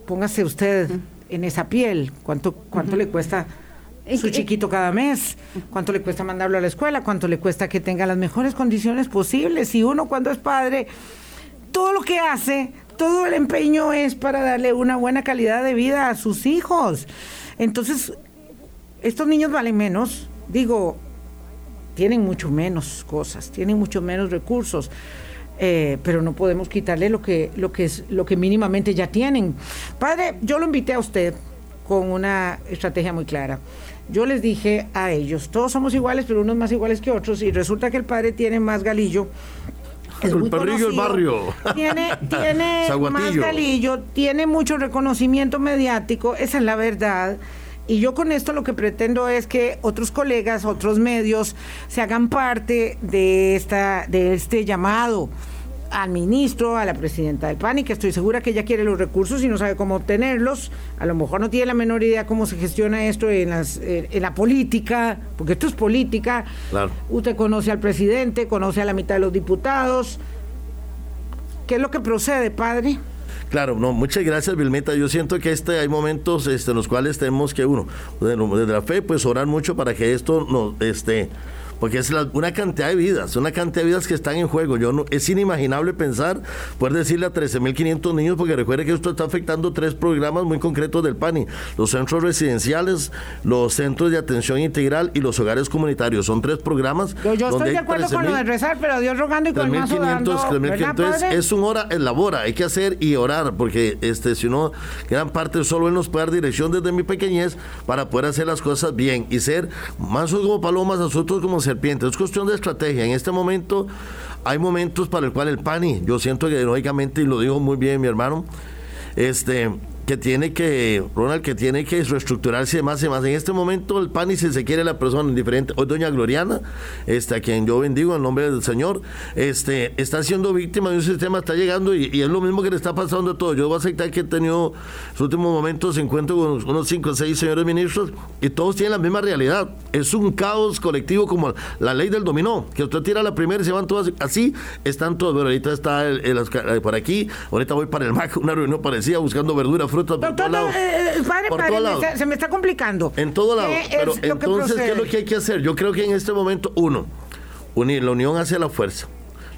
póngase usted en esa piel, cuánto, cuánto le cuesta su chiquito cada mes, cuánto le cuesta mandarlo a la escuela, cuánto le cuesta que tenga las mejores condiciones posibles. Y uno cuando es padre, todo lo que hace, todo el empeño es para darle una buena calidad de vida a sus hijos. Entonces, estos niños valen menos, digo, tienen mucho menos cosas, tienen mucho menos recursos. Eh, pero no podemos quitarle lo que, lo, que es, lo que mínimamente ya tienen. Padre, yo lo invité a usted con una estrategia muy clara. Yo les dije a ellos, todos somos iguales, pero unos más iguales que otros, y resulta que el padre tiene más galillo. el perrillo del barrio. Tiene, tiene más galillo, tiene mucho reconocimiento mediático, esa es la verdad. Y yo con esto lo que pretendo es que otros colegas, otros medios, se hagan parte de, esta, de este llamado al ministro, a la presidenta del PAN y que estoy segura que ella quiere los recursos y no sabe cómo obtenerlos. A lo mejor no tiene la menor idea cómo se gestiona esto en, las, en la política, porque esto es política. Usted conoce al presidente, conoce a la mitad de los diputados. ¿Qué es lo que procede, padre? Claro, no, muchas gracias, Vilmeta. Yo siento que este hay momentos este, en los cuales tenemos que, uno, desde la fe, pues orar mucho para que esto no, este, porque es una cantidad de vidas, una cantidad de vidas que están en juego. Yo no, es inimaginable pensar, poder decirle a 13.500 niños, porque recuerde que esto está afectando tres programas muy concretos del PANI, los centros residenciales, los centros de atención integral y los hogares comunitarios. Son tres programas. Yo, estoy de acuerdo con lo de rezar, pero Dios rogando y con el mazo dando, Entonces es un hora en labora, hay que hacer y orar, porque este, si no, gran parte solo Él nos puede dar dirección desde mi pequeñez para poder hacer las cosas bien y ser mansos como palomas, nosotros como se es cuestión de estrategia. En este momento hay momentos para el cual el PANI, yo siento que lógicamente, y lo dijo muy bien mi hermano, este que tiene que, Ronald, que tiene que reestructurarse más y más. En este momento el PAN y si se quiere la persona indiferente, hoy doña Gloriana, este, a quien yo bendigo en nombre del Señor, este, está siendo víctima de un sistema, está llegando y, es lo mismo que le está pasando a todo. Yo voy a aceptar que he tenido en los últimos momentos encuentro con unos cinco o seis señores ministros y todos tienen la misma realidad. Es un caos colectivo como la ley del dominó, que usted tira la primera y se van todas así, están todos, pero ahorita está el, por aquí, ahorita voy para el MAC, una reunión parecida buscando verdura frutas por todo lado. Eh, eh, padre, padre, se me está complicando. En todo lado. Pero entonces, ¿qué es lo que hay que hacer? Yo creo que en este momento, uno, unir la unión hacia la fuerza.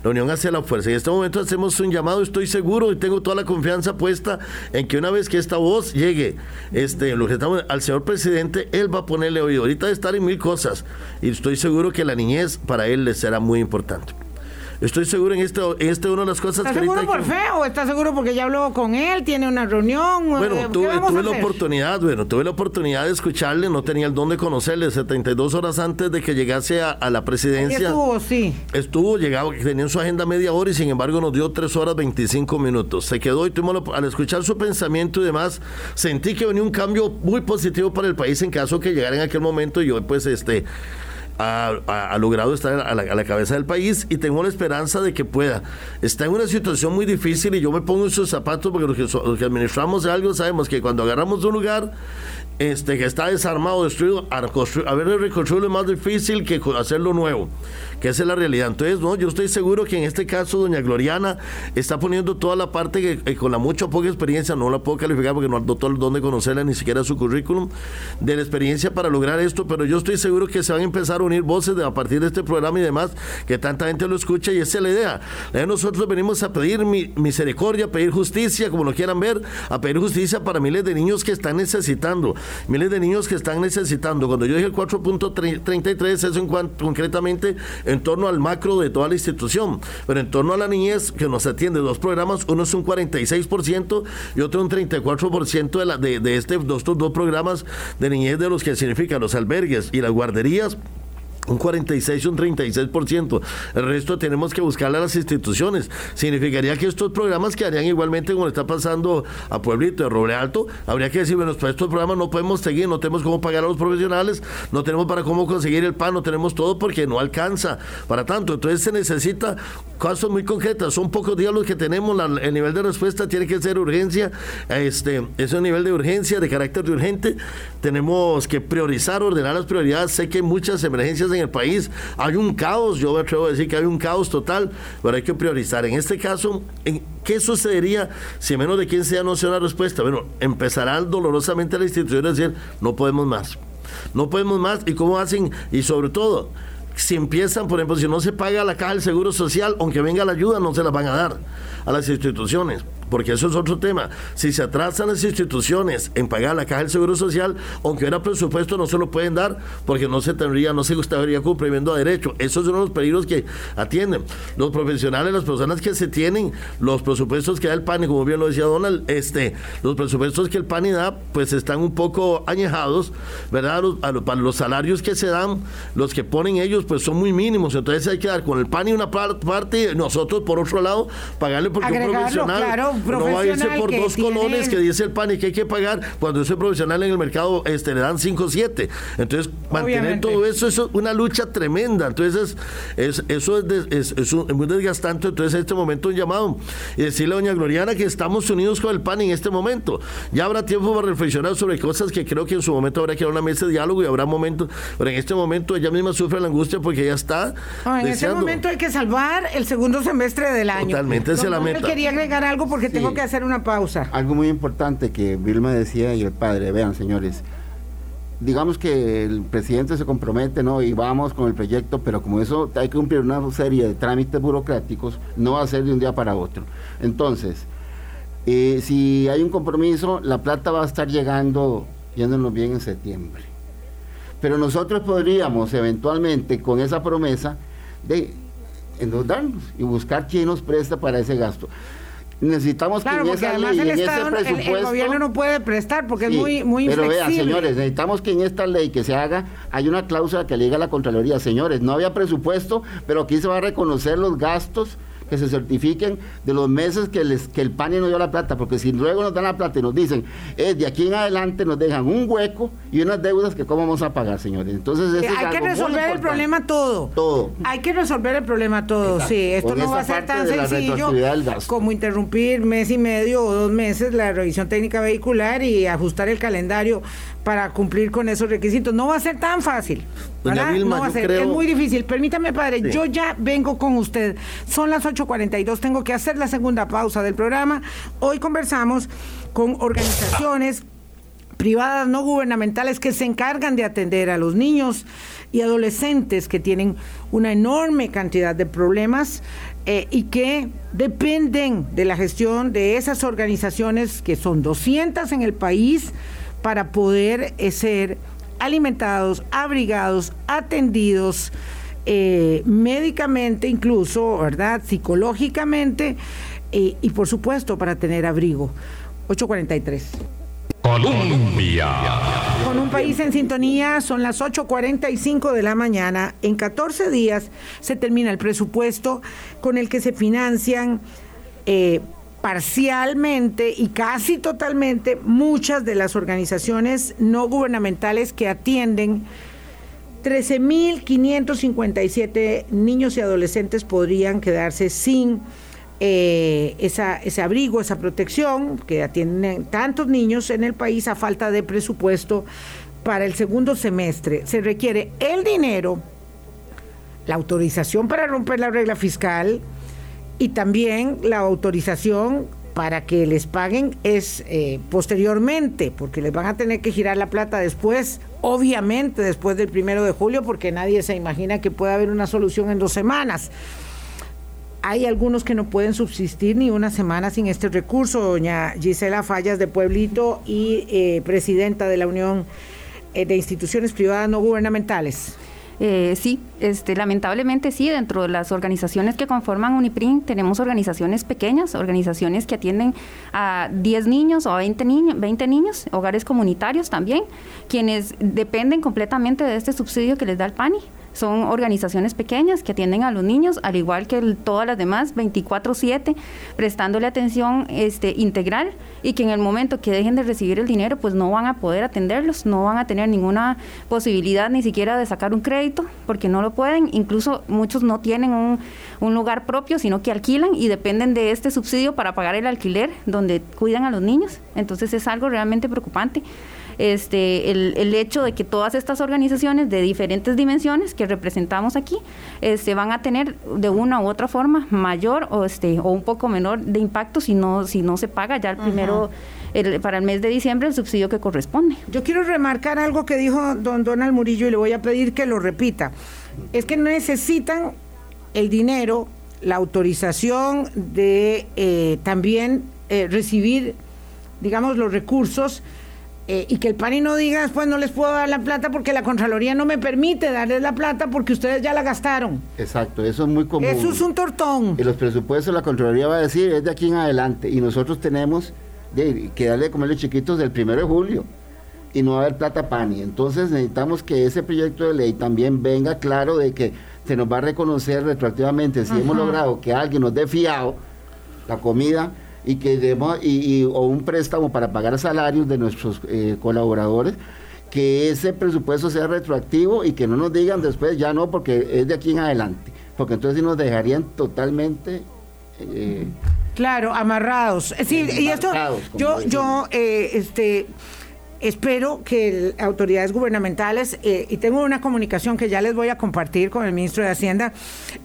La unión hacia la fuerza. En este momento hacemos un llamado, estoy seguro y tengo toda la confianza puesta en que una vez que esta voz llegue este, lo que estamos, al señor presidente, él va a ponerle oído. Ahorita de estar en mil cosas y estoy seguro que la niñez para él le será muy importante. Estoy seguro en esto, en este una de las cosas ¿Estás seguro por fe o estás seguro porque ya habló con él, tiene una reunión? Bueno, tuve, la oportunidad, bueno, tuve la oportunidad de escucharle, no tenía el don de conocerle, 72 horas antes de que llegase a, la presidencia. estuvo, sí. Estuvo, llegaba, tenía en su agenda media hora y sin embargo nos dio 3 horas 25 minutos. Se quedó y tuvimos al escuchar su pensamiento y demás, sentí que venía un cambio muy positivo para el país en caso que llegara en aquel momento y yo pues este ha, logrado estar a la, cabeza del país y tengo la esperanza de que pueda. Está en una situación muy difícil y yo me pongo en sus zapatos porque los que, los que administramos algo sabemos que cuando agarramos un lugar este, que está desarmado, destruido, a, a ver, reconstruirlo es más difícil que hacerlo nuevo que esa es la realidad. Entonces, no, yo estoy seguro que en este caso doña Gloriana está poniendo toda la parte que eh, con la mucha poca experiencia, no la puedo calificar porque no todo el dónde conocerla, ni siquiera su currículum, de la experiencia para lograr esto, pero yo estoy seguro que se van a empezar a unir voces a partir de este programa y demás, que tanta gente lo escucha y esa es la idea. nosotros venimos a pedir misericordia, a pedir justicia, como lo quieran ver, a pedir justicia para miles de niños que están necesitando, miles de niños que están necesitando. Cuando yo dije el 4.33, eso en cuanto, concretamente en torno al macro de toda la institución. Pero en torno a la niñez, que nos atiende dos programas, uno es un 46% y otro un 34% de, la, de, de este, estos dos programas de niñez de los que significan los albergues y las guarderías un 46 un 36%. El resto tenemos que buscarle a las instituciones. Significaría que estos programas quedarían igualmente como le está pasando a Pueblito de Roble Alto. Habría que decir, bueno, pues estos programas no podemos seguir, no tenemos cómo pagar a los profesionales, no tenemos para cómo conseguir el pan, no tenemos todo porque no alcanza para tanto. Entonces se necesita cosas muy concretas. Son pocos días los que tenemos, el nivel de respuesta tiene que ser urgencia. Este, es un nivel de urgencia, de carácter de urgente. Tenemos que priorizar, ordenar las prioridades. Sé que muchas emergencias en el país. Hay un caos, yo me atrevo a decir que hay un caos total, pero hay que priorizar. En este caso, ¿en ¿qué sucedería si menos de quien sea no sea una respuesta? Bueno, empezará dolorosamente la institución a decir, no podemos más. No podemos más. ¿Y cómo hacen? Y sobre todo, si empiezan, por ejemplo, si no se paga la caja del Seguro Social, aunque venga la ayuda, no se la van a dar a las instituciones porque eso es otro tema. Si se atrasan las instituciones en pagar la caja del Seguro Social, aunque era presupuesto, no se lo pueden dar porque no se tendría, no se estaría cumpliendo a derecho. Esos son los peligros que atienden. Los profesionales, las personas que se tienen, los presupuestos que da el PANI, como bien lo decía Donald, este, los presupuestos que el PANI da, pues están un poco añejados, ¿verdad? para los salarios que se dan, los que ponen ellos, pues son muy mínimos. Entonces hay que dar con el PANI una parte y nosotros, por otro lado, pagarle porque un profesional no va a irse por dos colones que dice el PAN y que hay que pagar cuando ese profesional en el mercado este, le dan 5 o 7. Entonces, mantener todo eso es una lucha tremenda. Entonces, es, eso es, es, muy desgastante. Entonces, en este momento un llamado y decirle a doña Gloriana que estamos unidos con el PAN en este momento. Ya habrá tiempo para reflexionar sobre cosas que creo que en su momento habrá que dar una mesa de diálogo y habrá momentos, pero en este momento ella misma sufre la angustia porque ya está. en este momento hay que salvar el segundo semestre del año. Totalmente, es la meta. quería agregar algo porque porque tengo que hacer una pausa. Algo muy importante que Vilma decía y el padre, vean señores, digamos que el presidente se compromete, ¿no? Y vamos con el proyecto, pero como eso hay que cumplir una serie de trámites burocráticos, no va a ser de un día para otro. Entonces, eh, si hay un compromiso, la plata va a estar llegando, yéndonos bien en septiembre. Pero nosotros podríamos eventualmente, con esa promesa, de endeudarnos y buscar quién nos presta para ese gasto necesitamos que en esa ley, el, Estado, presupuesto, el, gobierno no puede prestar porque es muy muy pero vean señores necesitamos que en esta ley que se haga hay una cláusula que le diga a la contraloría señores no había presupuesto pero aquí se va a reconocer los gastos que se certifiquen de los meses que, les, que el PANI no dio la plata, porque si luego nos dan la plata y nos dicen, es de aquí en adelante nos dejan un hueco y unas deudas que cómo vamos a pagar, señores. Entonces, eh, hay que resolver el problema todo. Todo. Hay que resolver el problema todo, sí. Esto no va a ser tan sencillo como interrumpir mes y medio o dos meses la revisión técnica vehicular y ajustar el calendario para cumplir con esos requisitos. No va a ser tan fácil. no va a ser, es muy difícil. Permítame, padre, yo ya vengo con usted. Son las 8.42, tengo que hacer la segunda pausa del programa. Hoy conversamos con organizaciones privadas no gubernamentales que se encargan de atender a los niños y adolescentes que tienen una enorme cantidad de problemas eh, y que dependen de la gestión de esas organizaciones que son 200 en el país para poder eh, ser alimentados, abrigados, atendidos eh, médicamente incluso, ¿verdad? Psicológicamente eh, y por supuesto para tener abrigo. 843. Colombia. Con un país en sintonía, son las 8.45 de la mañana. En 14 días se termina el presupuesto con el que se financian parcialmente y casi totalmente muchas de las organizaciones no gubernamentales que atienden 13.557 niños y adolescentes podrían quedarse sin eh, ese abrigo, esa protección que atienden tantos niños en el país a falta de presupuesto para el segundo semestre. Se requiere el dinero, la autorización para romper la regla fiscal, y también la autorización para que les paguen es eh, posteriormente, porque les van a tener que girar la plata después, obviamente después del primero de julio, porque nadie se imagina que pueda haber una solución en dos semanas. Hay algunos que no pueden subsistir ni una semana sin este recurso. Doña Gisela Fallas de Pueblito y eh, presidenta de la Unión eh, de Instituciones Privadas No Gubernamentales. Eh, sí, este, lamentablemente sí, dentro de las organizaciones que conforman UNIPRIN tenemos organizaciones pequeñas, organizaciones que atienden a 10 niños o a 20 niños, 20 niños, hogares comunitarios también, quienes dependen completamente de este subsidio que les da el PANI. Son organizaciones pequeñas que atienden a los niños, al igual que todas las demás, 24/7, prestándole atención este, integral y que en el momento que dejen de recibir el dinero, pues no van a poder atenderlos, no van a tener ninguna posibilidad ni siquiera de sacar un crédito, porque no lo pueden. Incluso muchos no tienen un, un lugar propio, sino que alquilan y dependen de este subsidio para pagar el alquiler donde cuidan a los niños. Entonces es algo realmente preocupante este, el, hecho de que todas estas organizaciones de diferentes dimensiones que representamos aquí este, van a tener de una u otra forma mayor o, este, o un poco menor de impacto si no, si no se paga ya el primero. para el mes de diciembre el subsidio que corresponde. Yo quiero remarcar algo que dijo don Donald Murillo y le voy a pedir que lo repita. Es que necesitan el dinero, la autorización de eh, también eh, recibir, digamos, los recursos eh, y que el PANI no diga después no les puedo dar la plata porque la Contraloría no me permite darles la plata porque ustedes ya la gastaron. Exacto, eso es muy común. Eso es un tortón. Y los presupuestos la Contraloría va a decir es de aquí en adelante y nosotros tenemos que darle de comerle chiquitos del primero de julio y no va a haber plata PANI. Entonces necesitamos que ese proyecto de ley también venga claro de que se nos va a reconocer retroactivamente si hemos logrado que alguien nos dé fiado la comida y que demos, y, o un préstamo para pagar salarios de nuestros eh, colaboradores, que ese presupuesto sea retroactivo y que no nos digan después ya no porque es de aquí en adelante, porque entonces sí nos dejarían totalmente eh, claro amarrados. Sí, y esto yo yo eh, este espero que autoridades gubernamentales, eh, y tengo una comunicación que ya les voy a compartir con el ministro de Hacienda,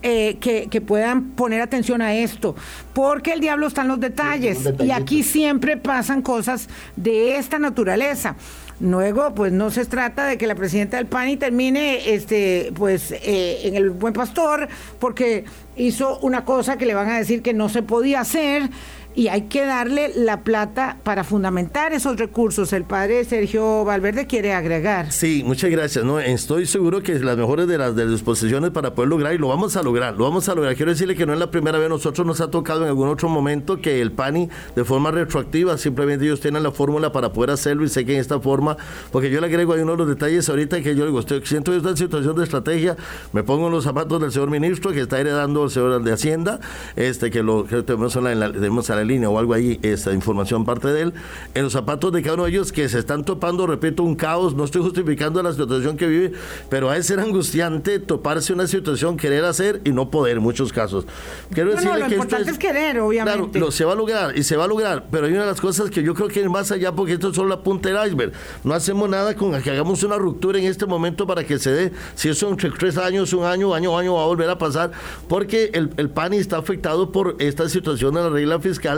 eh, que, que, puedan poner atención a esto, porque el diablo está en los detalles, y aquí siempre pasan cosas de esta naturaleza. Luego, pues no se trata de que la presidenta del PANI termine este, pues, eh, en el buen pastor, porque hizo una cosa que le van a decir que no se podía hacer y hay que darle la plata para fundamentar esos recursos. El padre Sergio Valverde quiere agregar. Sí, muchas gracias. No, estoy seguro que las mejores de las, disposiciones para poder lograr y lo vamos a lograr, lo vamos a lograr. Quiero decirle que no es la primera vez, nosotros nos ha tocado en algún otro momento que el PANI de forma retroactiva, simplemente ellos tienen la fórmula para poder hacerlo y sé que en esta forma, porque yo le agrego ahí uno de los detalles ahorita que yo digo, estoy, siento esta situación de estrategia, me pongo en los zapatos del señor ministro que está heredando el señor de Hacienda, este que lo que tenemos en tenemos la línea o algo ahí, esta información parte de él, en los zapatos de cada uno de ellos que se están topando, repito, un caos, no estoy justificando la situación que vive, pero a ser angustiante toparse una situación, querer hacer y no poder en muchos casos. Quiero no, lo importante es, querer, obviamente. Claro, lo, se va a lograr y se va a lograr, pero hay una de las cosas que yo creo que es más allá porque esto es solo la punta del iceberg. No hacemos nada con que hagamos una ruptura en este momento para que se dé, si eso entre tres años, un año, año, año va a volver a pasar, porque el, el PANI está afectado por esta situación de la regla fiscal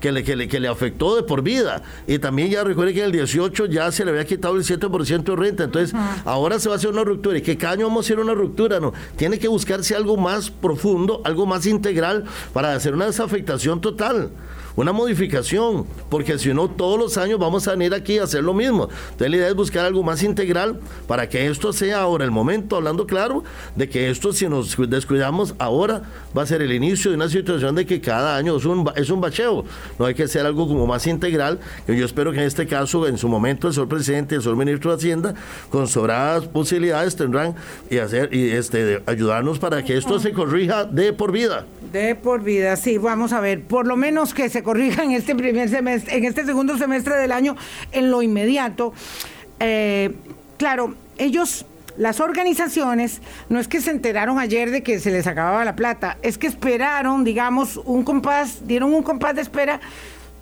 que le, que le, que le afectó de por vida. Y también ya recuerde que en el 18 ya se le había quitado el 7% de renta. Entonces, ahora se va a hacer una ruptura. ¿Y qué año vamos a hacer una ruptura? No, tiene que buscarse algo más profundo, algo más integral para hacer una desafectación total una modificación, porque si no, todos los años vamos a venir aquí a hacer lo mismo. Entonces, la idea es buscar algo más integral para que esto sea ahora el momento, hablando claro, de que esto, si nos descuidamos ahora, va a ser el inicio de una situación de que cada año es un, es un bacheo. No hay que hacer algo como más integral, yo espero que en este caso, en su momento, el señor presidente y el señor ministro de Hacienda, con sobradas posibilidades, tendrán y hacer y este ayudarnos para que esto se corrija de por vida. De por vida, sí, vamos a ver, por lo menos que se corrija en este primer semestre, en este segundo semestre del año, en lo inmediato. Eh, claro, ellos las organizaciones no es que se enteraron ayer de que se les acababa la plata, es que esperaron, digamos, un compás, dieron un compás de espera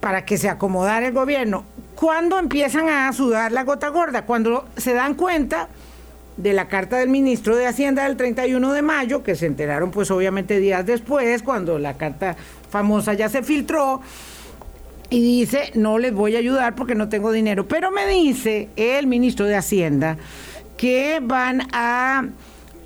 para que se acomodara el gobierno. ¿Cuándo empiezan a sudar la gota gorda? Cuando se dan cuenta de la carta del ministro de Hacienda del 31 de mayo, que se enteraron pues obviamente días después, cuando la carta famosa ya se filtró, y dice, no les voy a ayudar porque no tengo dinero. Pero me dice el ministro de Hacienda que van a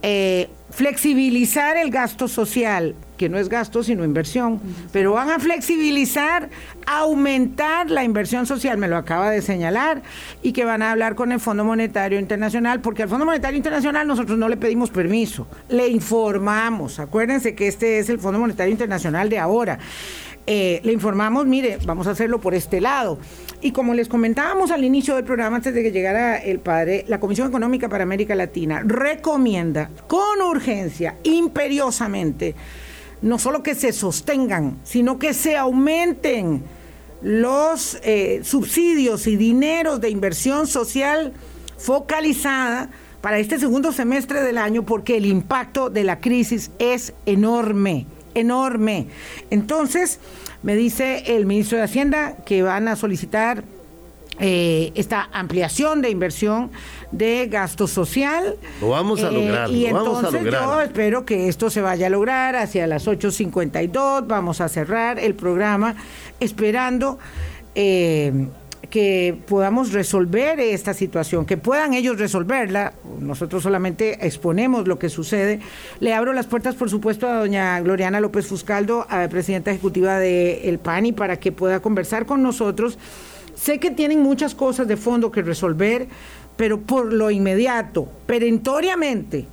eh, flexibilizar el gasto social, que no es gasto sino inversión, pero van a flexibilizar, aumentar la inversión social, me lo acaba de señalar, y que van a hablar con el Fondo Monetario Internacional, porque al Fondo Monetario Internacional nosotros no le pedimos permiso, le informamos, acuérdense que este es el Fondo Monetario Internacional de ahora. Eh, le informamos, mire, vamos a hacerlo por este lado. Y como les comentábamos al inicio del programa, antes de que llegara el padre, la Comisión Económica para América Latina recomienda con urgencia, imperiosamente, no solo que se sostengan, sino que se aumenten los eh, subsidios y dineros de inversión social focalizada para este segundo semestre del año porque el impacto de la crisis es enorme enorme. Entonces, me dice el ministro de Hacienda que van a solicitar eh, esta ampliación de inversión de gasto social. Lo vamos a eh, lograr. y entonces yo espero que esto se vaya a lograr hacia las 8.52. Vamos a cerrar el programa esperando eh, que podamos resolver esta situación, que puedan ellos resolverla. Nosotros solamente exponemos lo que sucede. Le abro las puertas, por supuesto, a doña Gloriana López Fuscaldo, a la presidenta ejecutiva del el PANI, para que pueda conversar con nosotros. Sé que tienen muchas cosas de fondo que resolver, pero por lo inmediato, perentoriamente,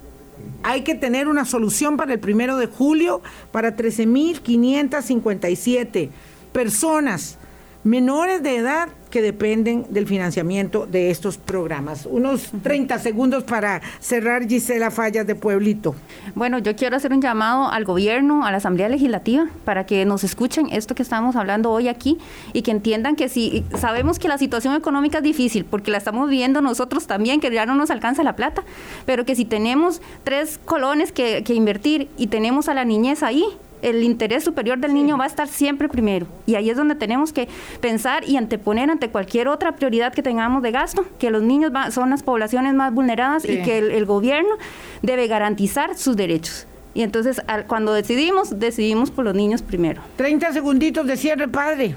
hay que tener una solución para el primero de julio para 13.557 personas menores de edad que dependen del financiamiento de estos programas. Unos 30 segundos para cerrar Gisela Fallas de Pueblito. Bueno, yo quiero hacer un llamado al gobierno, a la Asamblea Legislativa, para que nos escuchen esto que estamos hablando hoy aquí y que entiendan que si sabemos que la situación económica es difícil, porque la estamos viendo nosotros también, que ya no nos alcanza la plata, pero que si tenemos tres colones que, que invertir y tenemos a la niñez ahí, el interés superior del niño va a estar siempre primero. Y ahí es donde tenemos que pensar y anteponer ante cualquier otra prioridad que tengamos de gasto, que los niños son las poblaciones más vulneradas y que el, gobierno debe garantizar sus derechos. Y entonces, cuando decidimos, decidimos por los niños primero. 30 segunditos de cierre, padre.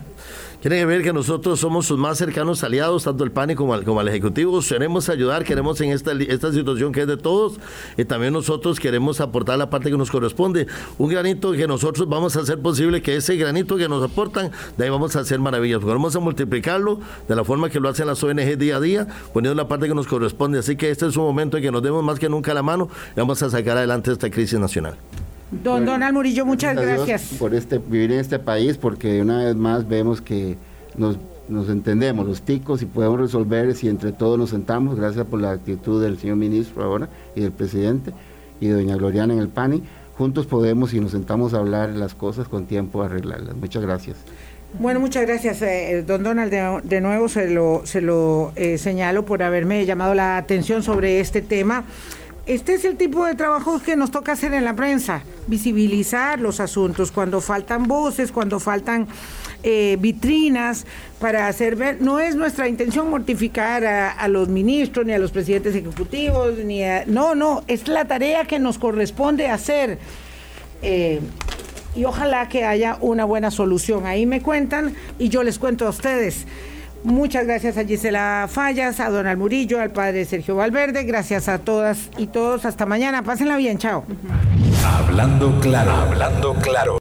Quieren ver que nosotros somos sus más cercanos aliados, tanto el PANI como al, como al Ejecutivo. Queremos ayudar, queremos en esta, esta situación que es de todos, y también nosotros queremos aportar la parte que nos corresponde. Un granito que nosotros vamos a hacer posible que ese granito que nos aportan, de ahí vamos a hacer maravillas. Vamos a multiplicarlo de la forma que lo hacen las ONG día a día, poniendo la parte que nos corresponde. Así que este es un momento en que nos demos más que nunca la mano y vamos a sacar adelante esta crisis nacional. Don Donald Murillo, muchas gracias. Por este, vivir en este país, porque una vez más vemos que nos, nos entendemos, los ticos, y podemos resolver si entre todos nos sentamos, gracias por la actitud del señor ministro ahora y del presidente y de doña Gloriana en el PANI. Juntos podemos, y nos sentamos a hablar las cosas con tiempo, arreglarlas. Muchas gracias. Bueno, muchas gracias, eh, don Donald. De, nuevo se lo, se lo eh, señalo por haberme llamado la atención sobre este tema. Este es el tipo de trabajo que nos toca hacer en la prensa, visibilizar los asuntos cuando faltan voces, cuando faltan eh, vitrinas para hacer ver. No es nuestra intención mortificar a, los ministros ni a los presidentes ejecutivos, ni no, no, es la tarea que nos corresponde hacer. Eh, y ojalá que haya una buena solución. Ahí me cuentan y yo les cuento a ustedes. Muchas gracias a Gisela Fallas, a Don Murillo, al padre Sergio Valverde. Gracias a todas y todos. Hasta mañana. Pásenla bien. Chao. Hablando claro, hablando claro.